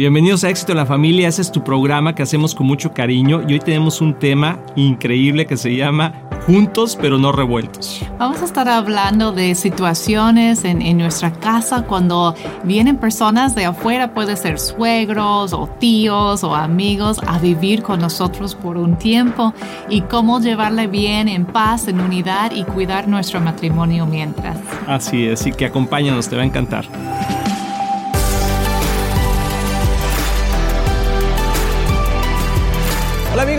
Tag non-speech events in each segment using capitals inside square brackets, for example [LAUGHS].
Bienvenidos a Éxito en la Familia, ese es tu programa que hacemos con mucho cariño y hoy tenemos un tema increíble que se llama Juntos pero no revueltos. Vamos a estar hablando de situaciones en, en nuestra casa cuando vienen personas de afuera, puede ser suegros o tíos o amigos, a vivir con nosotros por un tiempo y cómo llevarle bien en paz, en unidad y cuidar nuestro matrimonio mientras. Así es, y que acompáñanos, te va a encantar.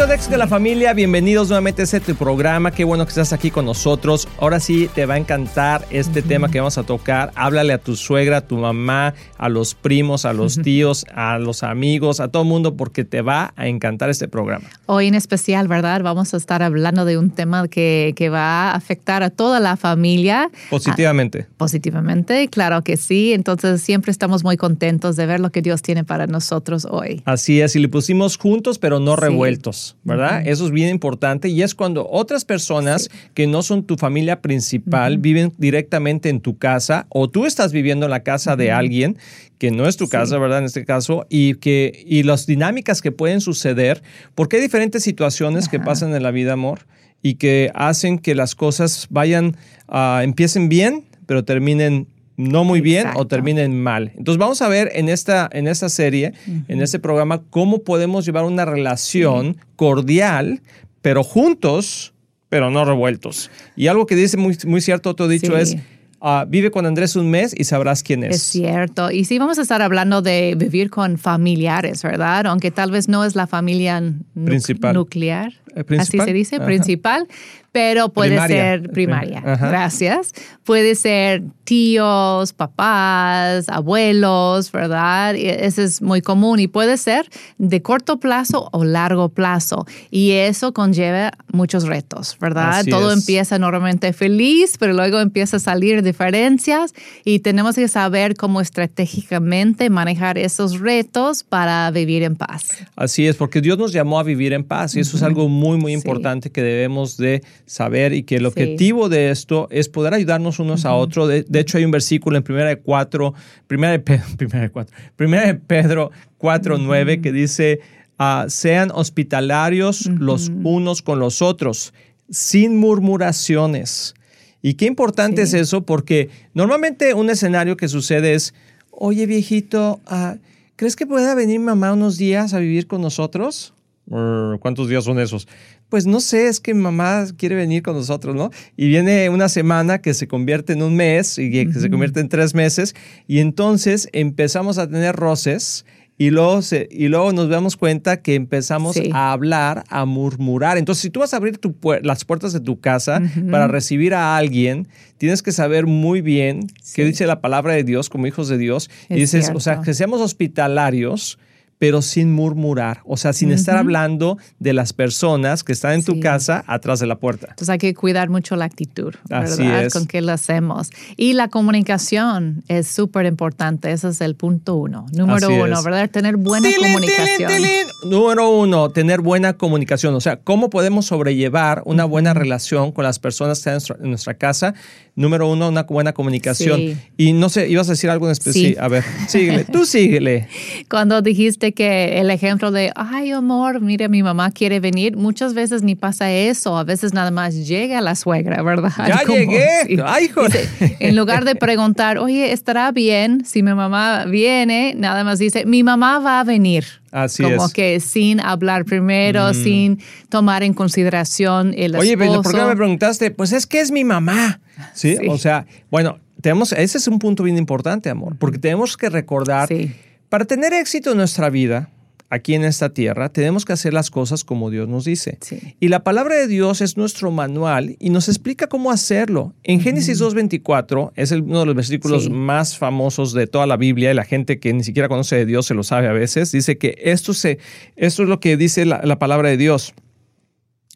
Amigos de la Familia, bienvenidos nuevamente a este programa. Qué bueno que estás aquí con nosotros. Ahora sí te va a encantar este tema que vamos a tocar. Háblale a tu suegra, a tu mamá, a los primos, a los tíos, a los amigos, a todo el mundo porque te va a encantar este programa. Hoy en especial, ¿verdad? Vamos a estar hablando de un tema que, que va a afectar a toda la familia. Positivamente. Ah, positivamente, claro que sí. Entonces siempre estamos muy contentos de ver lo que Dios tiene para nosotros hoy. Así es, y le pusimos juntos pero no Sí. revueltos. ¿Verdad? Eso es bien importante y es cuando otras personas que no son tu familia principal viven directamente en tu casa o tú estás viviendo en la casa de alguien que no es tu casa, ¿verdad? En este caso, y que y las dinámicas que pueden suceder, porque hay diferentes situaciones que pasan en la vida, amor, y que hacen que las cosas vayan, ah, empiecen bien, pero terminen no muy bien o terminen mal. Entonces vamos a ver en esta, en esta serie, en este programa, cómo podemos llevar una relación cordial, pero juntos, pero no revueltos. Y algo que dice muy, muy cierto, otro dicho Sí. es, ah, vive con Andrés un mes y sabrás quién es. Es cierto. Y sí, vamos a estar hablando de vivir con familiares, ¿verdad? Aunque tal vez no es la familia Principal. nuclear. Eh, principal. Así se dice, Ajá. principal. Pero puede Primaria. ser primaria. Ajá. Gracias. Puede ser tíos, papás, abuelos, ¿verdad? Y Eso es muy común y puede ser de corto plazo o largo plazo. Y eso conlleva muchos retos, ¿verdad? Así Todo es. empieza normalmente feliz, pero luego empieza a salir diferencias y tenemos que saber cómo estratégicamente manejar esos retos para vivir en paz. Así es, porque Dios nos llamó a vivir en paz y eso es algo muy, muy Sí. importante que debemos de saber y que el Sí. objetivo de esto es poder ayudarnos unos a otros. De, de hecho, hay un versículo en Primera de 4, [LAUGHS] Primera de Pedro, Primera de 4, Primera de Pedro 4, 9 que dice, ah, sean hospitalarios los unos con los otros, sin murmuraciones. Y qué importante Sí. es eso, porque normalmente un escenario que sucede es, oye viejito, ah, ¿crees que pueda venir mamá unos días a vivir con nosotros? "Mm, ¿Cuántos días son esos? Pues no sé, es que mi mamá quiere venir con nosotros, ¿no? Y viene una semana que se convierte en un mes y que se convierte en tres meses y entonces empezamos a tener roces y luego, se- y luego nos damos cuenta que empezamos Sí. a hablar, a murmurar. Entonces, si tú vas a abrir tu puer- las puertas de tu casa para recibir a alguien, tienes que saber muy bien qué Sí. dice la palabra de Dios como hijos de Dios. y Es dices, o sea, cierto. que seamos hospitalarios, pero sin murmurar. O sea, sin estar hablando de las personas que están en tu Sí. casa atrás de la puerta. Entonces hay que cuidar mucho la actitud, Así ¿verdad? es. Con que lo hacemos. Y la comunicación es súper importante. Ese es el punto uno. Número Así uno, es. ¿verdad? Tener buena Tilín, comunicación. tilín, tilín. Número uno, tener buena comunicación. O sea, ¿cómo podemos sobrellevar una buena relación con las personas que están en nuestra, en nuestra casa? Número uno, una buena comunicación. Sí. Y no sé, ibas a decir algo en específico. Sí. A ver, síguele. Tú síguele. [LAUGHS] Cuando dijiste que el ejemplo de, ay, amor, mire, mi mamá quiere venir, muchas veces ni pasa eso. A veces nada más llega la suegra, ¿verdad? Ya [LAUGHS] llegué. Ay, joder. Dice, en lugar de preguntar, oye, ¿estará bien si mi mamá viene? Nada más dice, mi mamá va a venir. Así Como es. Mm. que sin hablar primero, sin tomar en consideración el Oye, pero esposo. ¿por qué me preguntaste? Pues es que es mi mamá. ¿Sí? Sí. O sea, bueno, tenemos, ese es un punto bien importante, amor, porque tenemos que recordar, Sí. Para tener éxito en nuestra vida, aquí en esta tierra, tenemos que hacer las cosas como Dios nos dice. Sí. Y la palabra de Dios es nuestro manual y nos explica cómo hacerlo. En Génesis 2.24 es el- uno de los versículos Sí. más famosos de toda la Biblia y la gente que ni siquiera conoce de Dios se lo sabe a veces. Dice que esto, se, esto es lo que dice la, la palabra de Dios,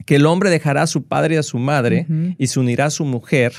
que el hombre dejará a su padre y a su madre y se unirá a su mujer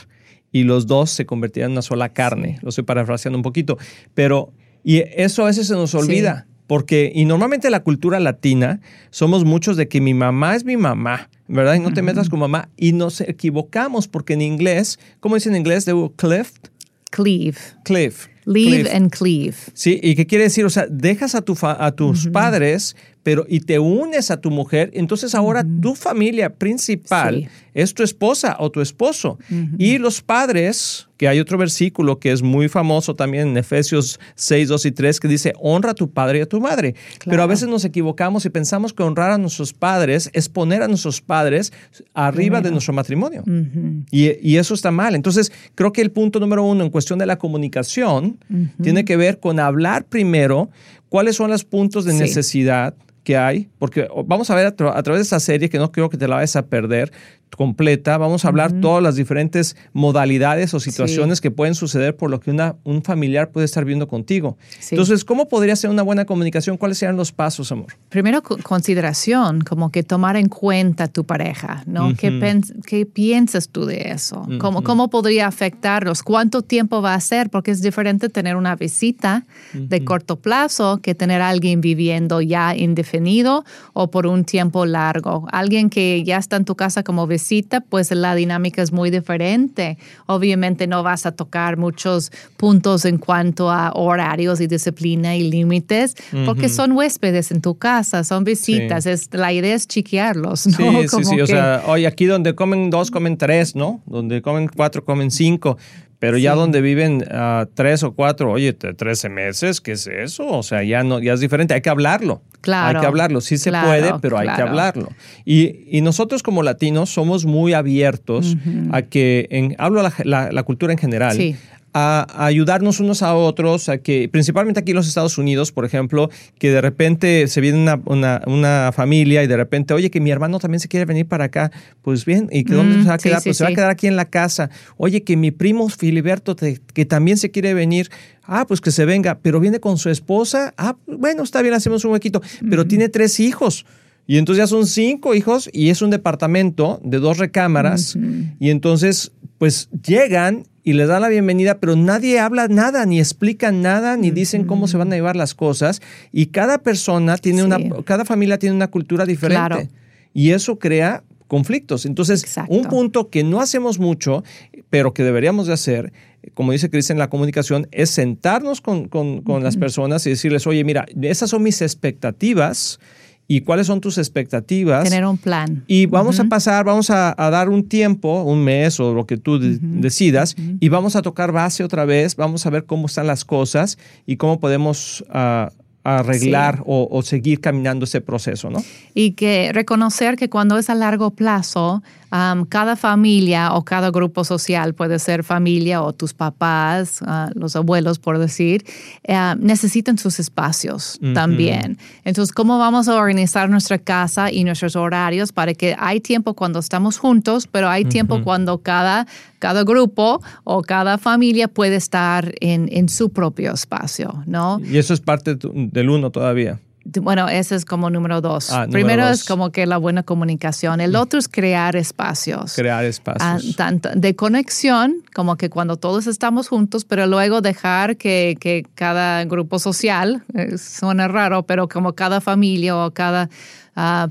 y los dos se convertirán en una sola carne. Lo estoy parafraseando un poquito, pero y eso a veces se nos olvida. Porque, y normalmente la cultura latina, somos muchos de que mi mamá es mi mamá, ¿verdad? Y no te metas con mamá. Y nos equivocamos porque en inglés, ¿cómo dice en inglés? De cleft, Cleave. cliff. Leave and cleave. Sí, ¿y qué quiere decir? O sea, dejas a, tu a tus padres, pero y te unes a tu mujer, entonces ahora tu familia principal es tu esposa o tu esposo. Y los padres, que hay otro versículo que es muy famoso también en Efesios 6, 2 y 3, que dice, honra a tu padre y a tu madre. Pero a veces nos equivocamos y pensamos que honrar a nuestros padres es poner a nuestros padres arriba de nuestro matrimonio. y, y, eso está mal. Entonces, creo que el punto número uno en cuestión de la comunicación tiene que ver con hablar primero cuáles son los puntos de necesidad que hay, porque vamos a ver a, través de esta serie, que no creo que te la vayas a perder, completa, vamos a hablar todas las diferentes modalidades o situaciones que pueden suceder por lo que una, un familiar puede estar viendo contigo. Entonces, ¿cómo podría ser una buena comunicación? ¿Cuáles serían los pasos, amor? Primero, consideración, como que tomar en cuenta tu pareja, ¿no? ¿Qué, piensas tú de eso? ¿Cómo, ¿Cómo podría afectarlos? ¿Cuánto tiempo va a ser? Porque es diferente tener una visita de corto plazo que tener a alguien viviendo ya indefinido o por un tiempo largo. Alguien que ya está en tu casa como visita pues la dinámica es muy diferente. Obviamente no vas a tocar muchos puntos en cuanto a horarios y disciplina y límites, porque son huéspedes en tu casa, son visitas. Es, la idea es chiquearlos, [LAUGHS] ¿no? Sí, sí, sí. O sea, oye, aquí donde comen dos, comen tres, ¿no? Donde comen cuatro, comen cinco. Pero ya donde viven uh, tres o cuatro, oye, 13 meses, ¿qué es eso? O sea, ya, no, ya es diferente, hay que hablarlo. Claro. Hay que hablarlo. Sí se puede, pero hay que hablarlo. Y, y, nosotros como latinos somos muy abiertos a que, en, hablo la, la, la cultura en general, sí a, ayudarnos unos a otros, a que, principalmente aquí en los Estados Unidos, por ejemplo, que de repente se viene una, una, familia y de repente, oye, que mi hermano también se quiere venir para acá, pues bien, ¿y que dónde mm, se va a quedar? pues se va a quedar aquí en la casa. Oye, que mi primo Filiberto, que también se quiere venir, ah, pues que se venga, pero viene con su esposa, ah, bueno, está bien, hacemos un huequito, pero tiene tres hijos. Y entonces ya son cinco hijos y es un departamento de dos recámaras. Y entonces, pues llegan y les dan la bienvenida, pero nadie habla nada, ni explica nada, ni dicen cómo se van a llevar las cosas. Y cada persona tiene una, cada familia tiene una cultura diferente. Y eso crea conflictos. Entonces, un punto que no hacemos mucho, pero que deberíamos de hacer, como dice Cris en la comunicación, es sentarnos con, las personas y decirles, oye, mira, esas son mis expectativas y cuáles son tus expectativas. Tener un plan. Y vamos a pasar, vamos a, dar un tiempo, un mes o lo que tú decidas, y vamos a tocar base otra vez, vamos a ver cómo están las cosas y cómo podemos... Uh, arreglar o, seguir caminando ese proceso, ¿no? Y que reconocer que cuando es a largo plazo, cada familia o cada grupo social, puede ser familia o tus papás, ah, los abuelos, por decir, eh, necesitan sus espacios también. Entonces, ¿cómo vamos a organizar nuestra casa y nuestros horarios para que hay tiempo cuando estamos juntos, pero hay tiempo cuando cada, cada grupo o cada familia puede estar en, en su propio espacio, ¿no? Y eso es parte del uno todavía. Bueno, ese es como número dos. Ah, Primero es como que la buena comunicación. El otro es crear espacios. Crear espacios. Ah, tanto de conexión, como que cuando todos estamos juntos, pero luego dejar que, que cada grupo social, eh, suena raro, pero como cada familia o cada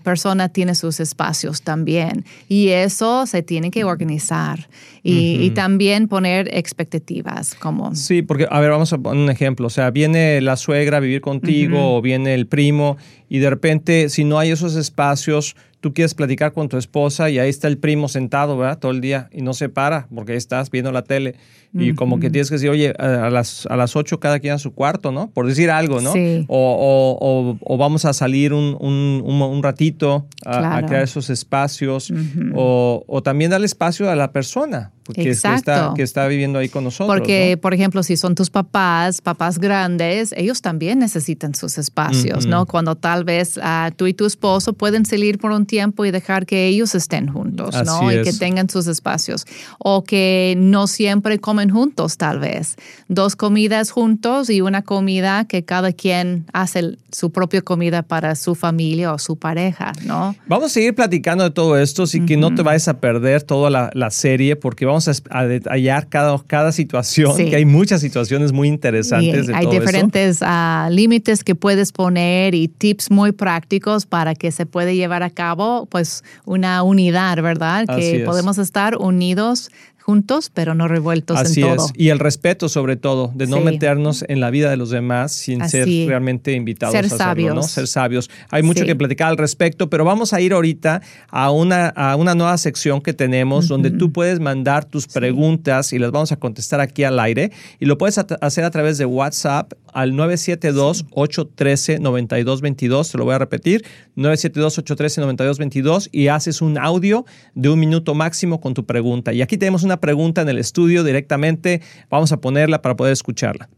persona tiene sus espacios también. Y eso se tiene que organizar y, también poner expectativas como... Sí, porque, a ver, vamos a poner un ejemplo. O sea, viene la suegra a vivir contigo o viene el primo y de repente, si no hay esos espacios, tú quieres platicar con tu esposa y ahí está el primo sentado, ¿verdad? Todo el día y no se para porque ahí estás viendo la tele y como que tienes que decir, oye, a las, a las 8 cada quien a su cuarto, ¿no? Por decir algo, ¿no? Sí. O, o, vamos a salir un, un, un, ratito a, crear esos espacios o, o, también darle espacio a la persona que, está, que está viviendo ahí con nosotros. Porque, por ejemplo, si son tus papás, papás grandes, ellos también necesitan sus espacios, ¿no? Cuando tal vez uh, tú y tu esposo pueden salir por un tiempo y dejar que ellos estén juntos, ¿no? Y que tengan sus espacios. O que no siempre comen juntos, tal vez. Dos comidas juntos y una comida que cada quien hace su propia comida para su familia o su pareja, ¿no? Vamos a seguir platicando de todo esto, así que no te vayas a perder toda la, la serie porque vamos vamos a, detallar cada, cada situación, que hay muchas situaciones muy interesantes. hay diferentes ah, límites que puedes poner y tips muy prácticos para que se puede llevar a cabo pues una unidad, ¿verdad? que podemos estar unidos juntos, pero no revueltos Así en todo. es. Y el respeto, sobre todo, de no Sí. meternos en la vida de los demás sin Así. ser realmente invitados Ser a hacerlo, ¿no? Ser sabios. Hay mucho Sí. que platicar al respecto, pero vamos a ir ahorita a una, a una nueva sección que tenemos donde tú puedes mandar tus preguntas y las vamos a contestar aquí al aire. Y lo puedes hacer a través de WhatsApp al 972-813-9222. Te lo voy a repetir. 972-813-9222 y haces un audio de un minuto máximo con tu pregunta. Y aquí tenemos una pregunta en el estudio directamente. Vamos a ponerla para poder escucharla.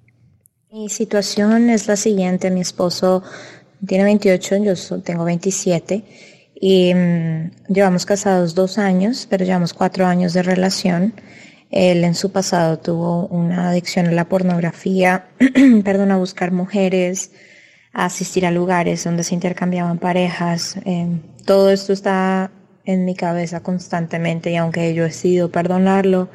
Mi situación es la siguiente, mi esposo tiene 28, yo tengo 27 y mm, llevamos casados dos años, pero llevamos cuatro años de relación. Él en su pasado tuvo una adicción a la pornografía, [CLEARS THROAT] perdón, a buscar mujeres, a asistir a lugares donde se intercambiaban parejas. Eh, todo esto está en mi cabeza constantemente y aunque yo he decidido perdonarlo,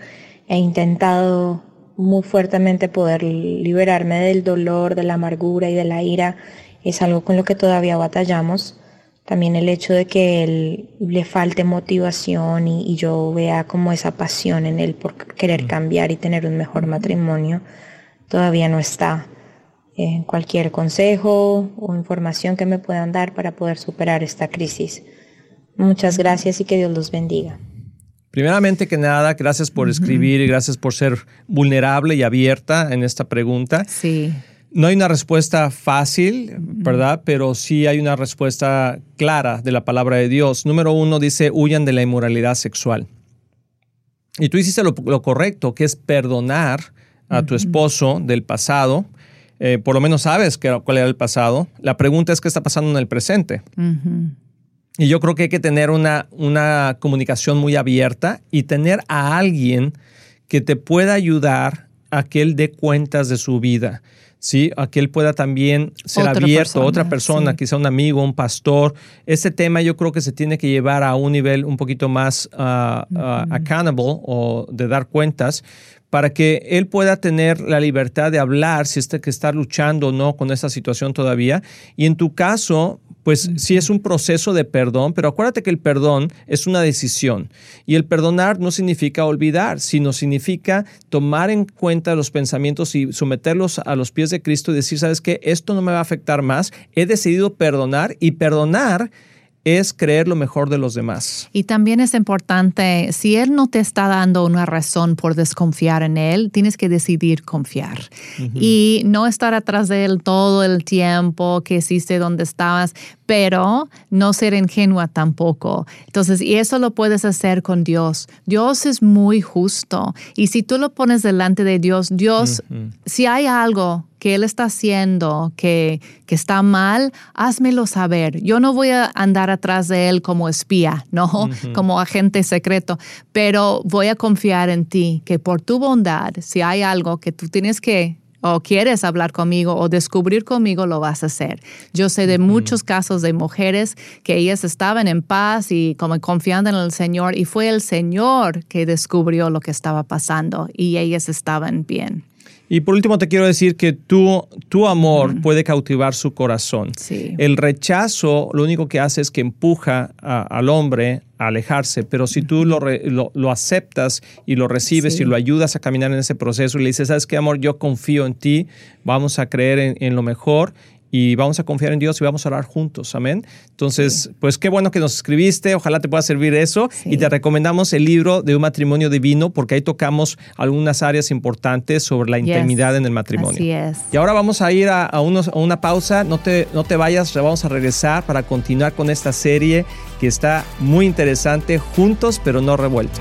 he intentado muy fuertemente poder liberarme del dolor, de la amargura y de la ira. Es algo con lo que todavía batallamos. También el hecho de que él le falte motivación y, y yo vea como esa pasión en él por querer cambiar y tener un mejor matrimonio, todavía no está. Eh, cualquier consejo o información que me puedan dar para poder superar esta crisis. Muchas gracias y que Dios los bendiga. Primeramente que nada, gracias por escribir y gracias por ser vulnerable y abierta en esta pregunta. Sí. No hay una respuesta fácil, ¿verdad? Pero sí hay una respuesta clara de la palabra de Dios. Número uno dice, huyan de la inmoralidad sexual. Y tú hiciste lo, lo correcto, que es perdonar a tu esposo del pasado. Eh, por lo menos sabes que, cuál era el pasado. La pregunta es qué está pasando en el presente. Y yo creo que hay que tener una, una comunicación muy abierta y tener a alguien que te pueda ayudar a que él dé cuentas de su vida. ¿sí? A que él pueda también ser Otra abierto, persona, otra persona, sí. quizá un amigo, un pastor. Este tema yo creo que se tiene que llevar a un nivel un poquito más ah, ah, accountable o de dar cuentas para que él pueda tener la libertad de hablar si está que está luchando o no con esta situación todavía. Y en tu caso, pues sí es un proceso de perdón, pero acuérdate que el perdón es una decisión. Y el perdonar no significa olvidar, sino significa tomar en cuenta los pensamientos y someterlos a los pies de Cristo y decir, ¿sabes qué? Esto no me va a afectar más. He decidido perdonar y perdonar es creer lo mejor de los demás. Y también es importante, si Él no te está dando una razón por desconfiar en Él, tienes que decidir confiar. Y no estar atrás de Él todo el tiempo, que hiciste donde estabas, pero no ser ingenua tampoco. Entonces, y eso lo puedes hacer con Dios. Dios es muy justo. Y si tú lo pones delante de Dios, Dios, si hay algo que Él está haciendo que, que está mal, házmelo saber. Yo no voy a andar atrás de Él como espía, ¿no? Como agente secreto, pero voy a confiar en ti, que por tu bondad, si hay algo que tú tienes que o quieres hablar conmigo o descubrir conmigo, lo vas a hacer. Yo sé de muchos casos de mujeres que ellas estaban en paz y como confiando en el Señor y fue el Señor que descubrió lo que estaba pasando y ellas estaban bien. Y por último te quiero decir que tu, tu amor puede cautivar su corazón. Sí. El rechazo lo único que hace es que empuja a- al hombre a alejarse, pero si tú lo, re- lo, lo aceptas y lo recibes Sí. y lo ayudas a caminar en ese proceso y le dices, ¿sabes qué, amor? Yo confío en ti, vamos a creer en, en lo mejor y vamos a confiar en Dios y vamos a orar juntos, amén. Entonces, pues qué bueno que nos escribiste, ojalá te pueda servir eso Sí. y te recomendamos el libro de un matrimonio divino porque ahí tocamos algunas áreas importantes sobre la intimidad en el matrimonio. Así es. Y ahora vamos a ir a, a unos- a una pausa. No te, no te vayas, vamos a regresar para continuar con esta serie que está muy interesante, juntos pero no revueltos.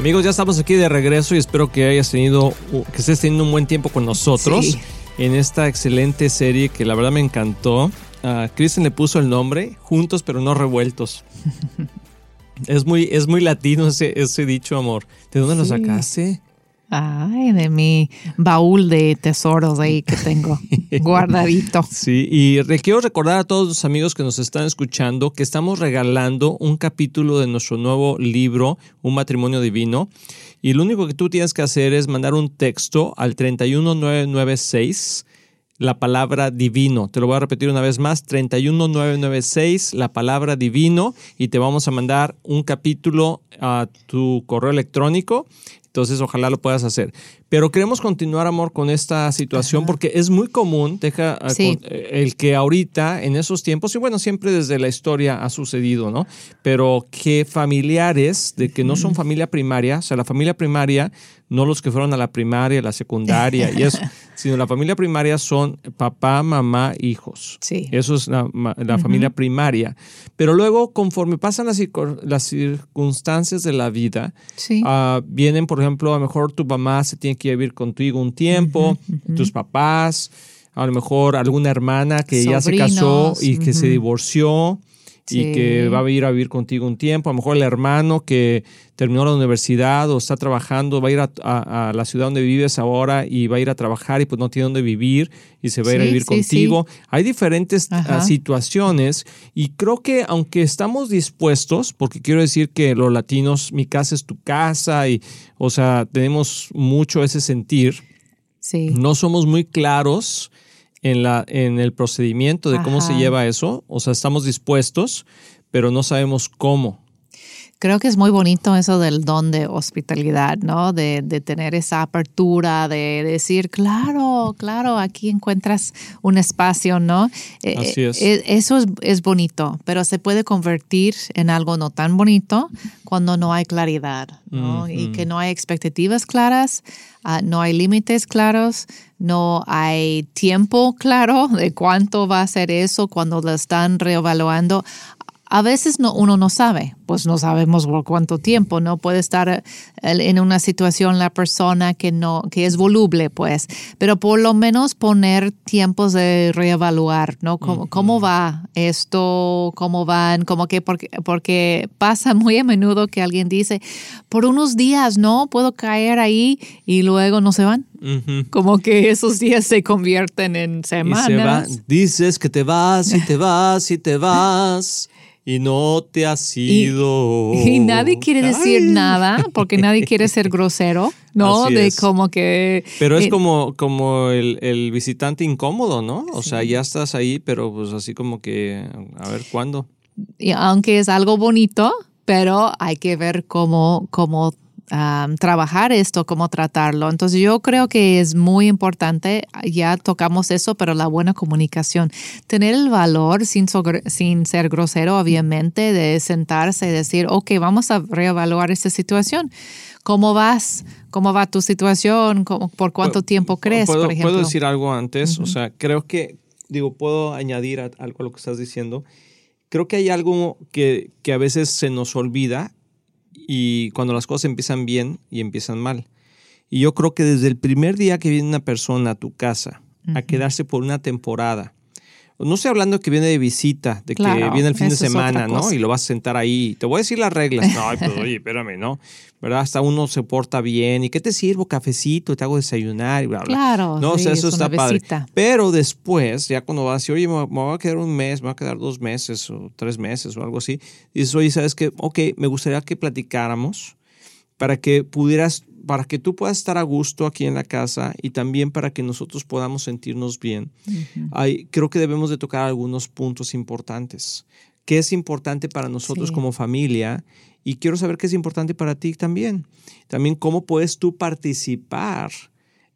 Amigos, ya estamos aquí de regreso y espero que hayas tenido, que estés teniendo un buen tiempo con nosotros en esta excelente serie que la verdad me encantó. Uh, Kristen le puso el nombre Juntos pero no revueltos. [LAUGHS] es, muy, es muy latino ese, ese dicho, amor. ¿De dónde lo sacaste? Ay, de mi baúl de tesoros ahí que tengo [LAUGHS] guardadito. Sí, y quiero recordar a todos los amigos que nos están escuchando que estamos regalando un capítulo de nuestro nuevo libro, Un matrimonio divino. Y lo único que tú tienes que hacer es mandar un texto al 31996 la palabra divino. Te lo voy a repetir una vez más, 31996, la palabra divino, y te vamos a mandar un capítulo a tu correo electrónico entonces, ojalá lo puedas hacer. Pero queremos continuar, amor, con esta situación porque es muy común, deja eh, el que ahorita, en esos tiempos, y bueno, siempre desde la historia ha sucedido, ¿no? Pero que familiares de que no son familia primaria, o sea, la familia primaria, no los que fueron a la primaria, la secundaria y eso, [LAUGHS] sino la familia primaria son papá, mamá, hijos. Sí. Eso es la, familia primaria. Pero luego, conforme pasan las, las circunstancias de la vida, ah, vienen, por ejemplo, a lo mejor tu mamá se tiene que vivir contigo un tiempo, tus papás, a lo mejor alguna hermana que ya se casó y que se divorció y que va a ir a vivir contigo un tiempo. A lo mejor el hermano que terminó la universidad o está trabajando va a ir a, la ciudad donde vives ahora y va a ir a trabajar y pues no tiene dónde vivir y se va a ir a vivir contigo. Hay diferentes ah, situaciones y creo que aunque estamos dispuestos, porque quiero decir que los latinos, mi casa es tu casa y, o sea, tenemos mucho ese sentir. No somos muy claros en, la, en el procedimiento de cómo se lleva eso. O sea, estamos dispuestos, pero no sabemos cómo. Creo que es muy bonito eso del don de hospitalidad, ¿no? De, de, tener esa apertura, de decir, claro, claro, aquí encuentras un espacio, ¿no? Eh, Así es. Eh, eso es, es, bonito, pero se puede convertir en algo no tan bonito cuando no hay claridad, ¿no? Y que no hay expectativas claras, ah, no hay límites claros, no hay tiempo claro de cuánto va a ser eso cuando lo están reevaluando. A veces no, uno no sabe, pues no sabemos por cuánto tiempo, no puede estar eh, en una situación la persona que no, que es voluble, pues, pero por lo menos poner tiempos de reevaluar, ¿no? ¿Cómo, cómo va esto? ¿Cómo van? Como que porque, porque pasa [LAUGHS] muy a menudo que alguien dice, por unos días, ¿no? Puedo caer ahí y luego no se van. Como que esos días se convierten en semanas. Dices que te vas y te vas y te [LAUGHS] vas y no te has ido. Y, nadie quiere decir nada porque nadie quiere ser [LAUGHS] grosero, ¿no? de como que... Pero es eh, como, como el, visitante incómodo, ¿no? O sea, ya estás ahí, pero pues así como que, a ver, ¿cuándo? Y aunque es algo bonito, pero hay que ver cómo, cómo trabajar esto, cómo tratarlo. Entonces yo creo que es muy importante, ya tocamos eso, pero la buena comunicación, tener el valor sin, sin ser grosero, obviamente, de sentarse y decir, ok, vamos a reevaluar esta situación. ¿Cómo vas? ¿Cómo va tu situación? ¿Por cuánto tiempo crees, ¿Puedo, por ejemplo? ¿Puedo decir algo antes? O sea, creo que, digo, puedo añadir algo a lo que estás diciendo. Creo que hay algo que, que a veces se nos olvida y cuando las cosas empiezan bien y empiezan mal. Y yo creo que desde el primer día que viene una persona a tu casa a quedarse por una temporada, no estoy hablando que viene de visita, de que viene el fin de semana, ¿no? Y lo vas a sentar ahí. Te voy a decir las reglas. [LAUGHS] No, pues oye, espérame, ¿no? ¿Verdad? Hasta uno se porta bien. ¿Y qué te sirvo? Cafecito, te hago desayunar y bla, bla. Claro. No, o sea, eso está padre. Pero después, ya cuando vas a decir, oye, me, voy a quedar un mes, me voy a quedar dos meses o tres meses o algo así, dices, oye, ¿sabes qué? Ok, me gustaría que platicáramos para que pudieras para que tú puedas estar a gusto aquí en la casa y también para que nosotros podamos sentirnos bien, creo que debemos de tocar algunos puntos importantes. ¿Qué es importante para nosotros como familia y quiero saber qué es importante para ti también. También cómo puedes tú participar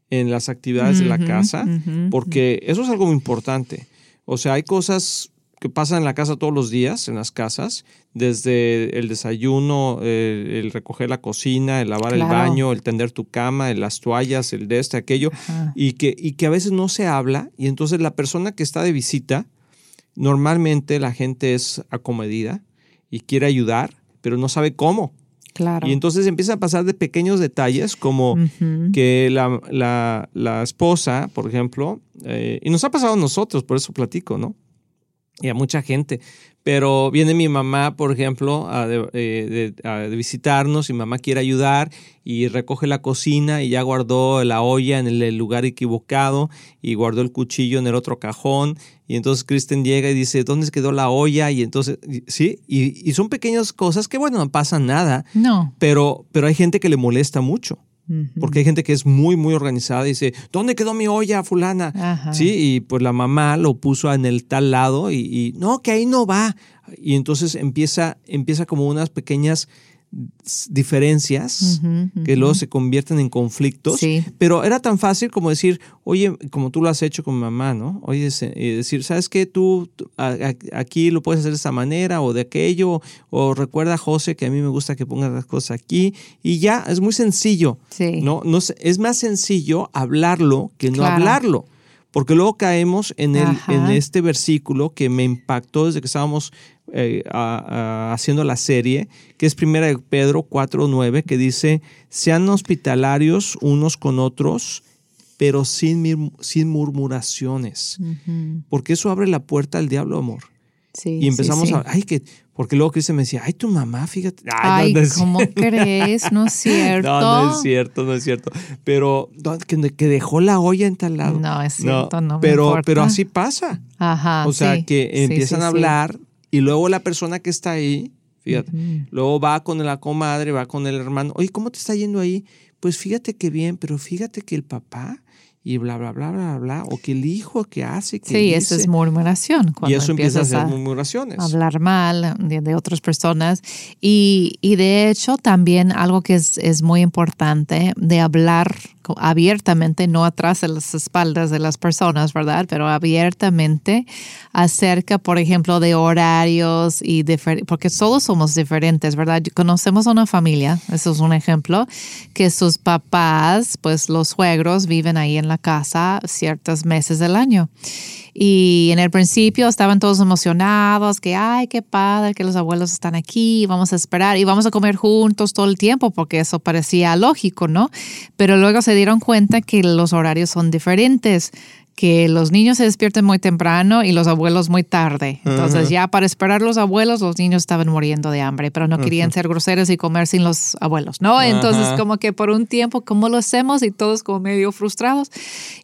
en las actividades de la casa, porque eso es algo muy importante. O sea, hay cosas que pasan en la casa todos los días, en las casas, desde el desayuno, el, recoger la cocina, el lavar el baño, el tender tu cama, las toallas, el de este, aquello, y que, y que a veces no se habla, y entonces la persona que está de visita, normalmente la gente es acomedida y quiere ayudar, pero no sabe cómo. Claro. Y entonces empieza a pasar de pequeños detalles como que la, la, esposa, por ejemplo, eh, y nos ha pasado a nosotros, por eso platico, ¿no? Y a mucha gente, pero viene mi mamá, por ejemplo, a, eh, visitarnos y mamá quiere ayudar y recoge la cocina y ya guardó la olla en el lugar equivocado y guardó el cuchillo en el otro cajón. Y entonces Kristen llega y dice, ¿dónde quedó la olla? Y entonces, sí, y, son pequeñas cosas que, bueno, no pasa nada. No. Pero, pero hay gente que le molesta mucho. Porque hay gente que es muy, muy organizada y dice, ¿dónde quedó mi olla, fulana? Sí, y pues la mamá lo puso en el tal lado y, no, que ahí no va. Y entonces empieza, empieza como unas pequeñas diferencias que luego se convierten en conflictos. Pero era tan fácil como decir, oye, como tú lo has hecho con mi mamá, ¿no? Oye, eh, decir, ¿sabes qué? Tú, aquí lo puedes hacer de esta manera o de aquello, o recuerda, José, que a mí me gusta que pongas las cosas aquí. Y ya, es muy sencillo. ¿no? No, es más sencillo hablarlo que no hablarlo. Porque luego caemos en, el, en este versículo que me impactó desde que estábamos eh, haciendo la serie, que es primera de Pedro 4.9, que dice, sean hospitalarios unos con otros, pero sin, sin murmuraciones. Porque eso abre la puerta al diablo, amor. Sí, y empezamos a, ay, que, porque luego Cristian me decía, ay, tu mamá, fíjate. Ay, ¿cómo crees? No es cierto. [LAUGHS] No, no es cierto, no es cierto. Pero que, que, dejó la olla en tal lado. No, es cierto, no, pero, pero así pasa. Ajá. O sea, que empiezan a hablar y luego la persona que está ahí, fíjate, luego va con la comadre, va con el hermano, oye, ¿cómo te está yendo ahí? Pues fíjate que bien, pero fíjate que el papá y bla, bla, bla, bla, bla, o que el hijo que hace, que Sí, eso es murmuración. y eso empieza a ser murmuraciones. Hablar mal de, otras personas. Y, y, de hecho, también algo que es, es muy importante de hablar abiertamente, no atrás de las espaldas de las personas, ¿verdad? Pero abiertamente acerca, por ejemplo, de horarios y porque todos somos diferentes, ¿verdad? Conocemos una familia, eso es un ejemplo, que sus papás, pues los suegros viven ahí en la casa ciertos meses del año. Y en el principio estaban todos emocionados, que, ay, qué padre que los abuelos están aquí, vamos a esperar y vamos a comer juntos todo el tiempo, porque eso parecía lógico, ¿no? Pero luego se dieron cuenta que los horarios son diferentes que los niños se despierten muy temprano y los abuelos muy tarde. Entonces ya para esperar los abuelos los niños estaban muriendo de hambre, pero no querían ser groseros y comer sin los abuelos, ¿no? Entonces como que por un tiempo, ¿cómo lo hacemos? Y todos como medio frustrados.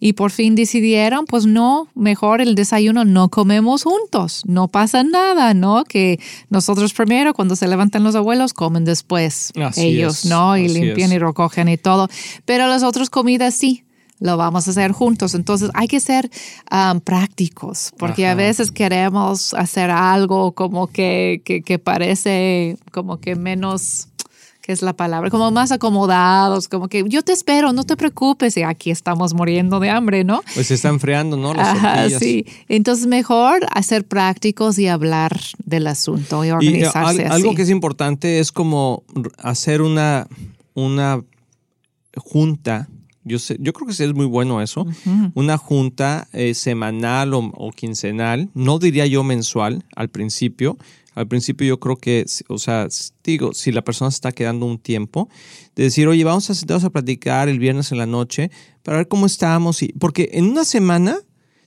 Y por fin decidieron, pues no, mejor el desayuno no comemos juntos, no pasa nada, ¿no? Que nosotros primero, cuando se levantan los abuelos, comen después ellos, ¿no? Y limpian y recogen y todo. Pero las otras comidas sí lo vamos a hacer juntos. Entonces hay que ser um, prácticos, porque a veces queremos hacer algo como que, que, parece como que menos, ¿qué es la palabra? Como más acomodados, como que yo te espero, no te preocupes, y aquí estamos muriendo de hambre, ¿no? Pues se está enfriando, ¿no? Las sí. Entonces mejor hacer prácticos y hablar del asunto y eh, organizarse. algo que es importante es como hacer una, una junta yo, sé, yo creo que sí es muy bueno eso. Una junta eh, semanal o, quincenal, no diría yo mensual al principio. Al principio yo creo que, o sea, digo, si la persona se está quedando un tiempo, de decir, oye, vamos a sentarnos a platicar el viernes en la noche para ver cómo estamos. Y, porque en una semana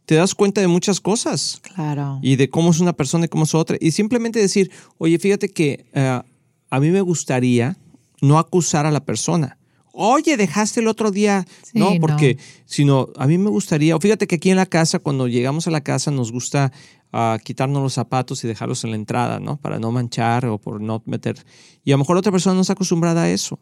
te das cuenta de muchas cosas. Claro. Y de cómo es una persona y cómo es otra. Y simplemente decir, oye, fíjate que eh, a mí me gustaría no acusar a la persona oye, dejaste el otro día, no, porque, sino a mí me gustaría, fíjate que aquí en la casa, cuando llegamos a la casa, nos gusta uh, quitarnos los zapatos y dejarlos en la entrada, ¿no? Para no manchar o por no meter. Y a lo mejor otra persona no está acostumbrada a eso.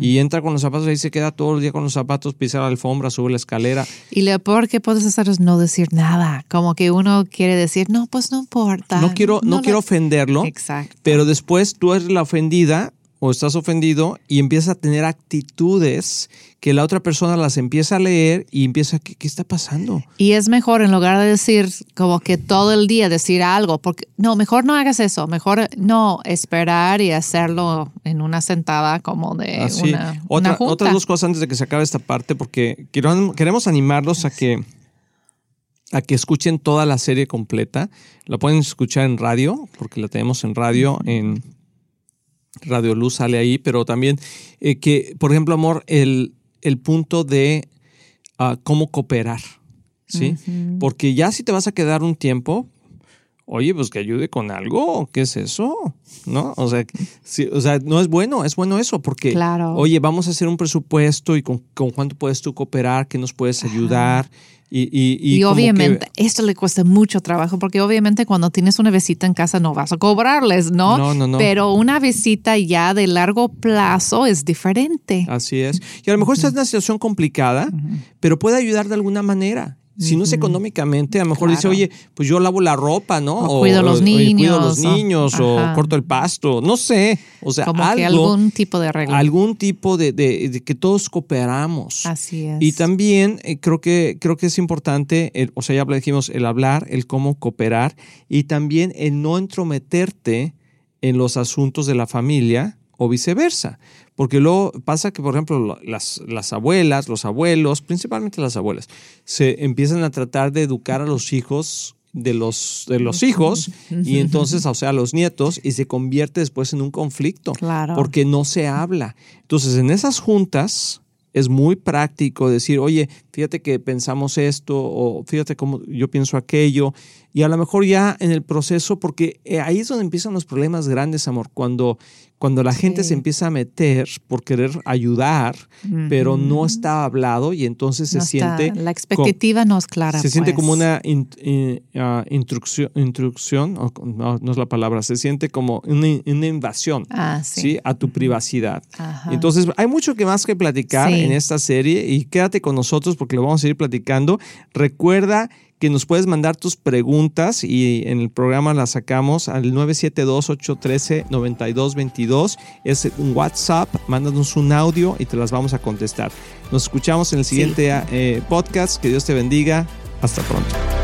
Y entra con los zapatos y ahí se queda todo el día con los zapatos, pisa la alfombra, sube la escalera. Y lo peor que puedes hacer es no decir nada. Como que uno quiere decir, no, pues no importa. No quiero, no, quiero ofenderlo. Exacto. Pero después tú eres la ofendida o estás ofendido y empiezas a tener actitudes que la otra persona las empieza a leer y empieza, ¿qué, qué está pasando? Y es mejor en lugar de decir como que todo el día decir algo, porque no, mejor no hagas eso, mejor no esperar y hacerlo en una sentada como de Así. una, Otra, Otras dos cosas antes de que se acabe esta parte, porque queremos animarlos a que a que escuchen toda la serie completa. La pueden escuchar en radio, porque la tenemos en radio, en Radio Luz sale ahí, pero también eh, que, por ejemplo, amor, el, el punto de ah, cómo cooperar, ¿sí? Porque ya si te vas a quedar un tiempo, oye, pues que ayude con algo, ¿qué es eso? ¿No? O sea, o sea no es bueno, es bueno eso, porque, oye, vamos a hacer un presupuesto y con, con cuánto puedes tú cooperar, qué nos puedes ayudar. Y, obviamente esto le cuesta mucho trabajo porque obviamente cuando tienes una visita en casa no vas a cobrarles, ¿no? No, no, no. Pero una visita ya de largo plazo es diferente. Así es. Y a lo mejor esta es una situación complicada, pero puede ayudar de alguna manera. Si no es económicamente, a lo mejor dice, oye, pues yo lavo la ropa, ¿no? O, cuido los niños. cuido los niños, o, corto el pasto, no sé. O sea, Como algún tipo de regla. Algún tipo de, de, que todos cooperamos. Así es. Y también eh, creo, que, creo que es importante, o sea, ya dijimos, el hablar, el cómo cooperar y también el no entrometerte en los asuntos de la familia o viceversa. Porque luego pasa que, por ejemplo, las, las, abuelas, los abuelos, principalmente las abuelas, se empiezan a tratar de educar a los hijos de los, de los hijos y entonces, o sea, a los nietos y se convierte después en un conflicto. Claro. Porque no se habla. Entonces, en esas juntas es muy práctico decir, oye, fíjate que pensamos esto o fíjate cómo yo pienso aquello. Y a lo mejor ya en el proceso, porque eh, ahí es donde empiezan los problemas grandes, amor, cuando cuando la gente se empieza a meter por querer ayudar, pero no está hablado y entonces se siente... la expectativa no es clara. Se siente como pues. una ah, instrucción, no, es la palabra, se siente como una, invasión ah, sí. a tu privacidad. Entonces hay mucho que más que platicar en esta serie y quédate con nosotros porque lo vamos a ir platicando. Recuerda que nos puedes mandar tus preguntas y en el programa las sacamos al 972-813-9222. Es un WhatsApp, mándanos un audio y te las vamos a contestar. Nos escuchamos en el siguiente eh, podcast. Que Dios te bendiga. Hasta pronto.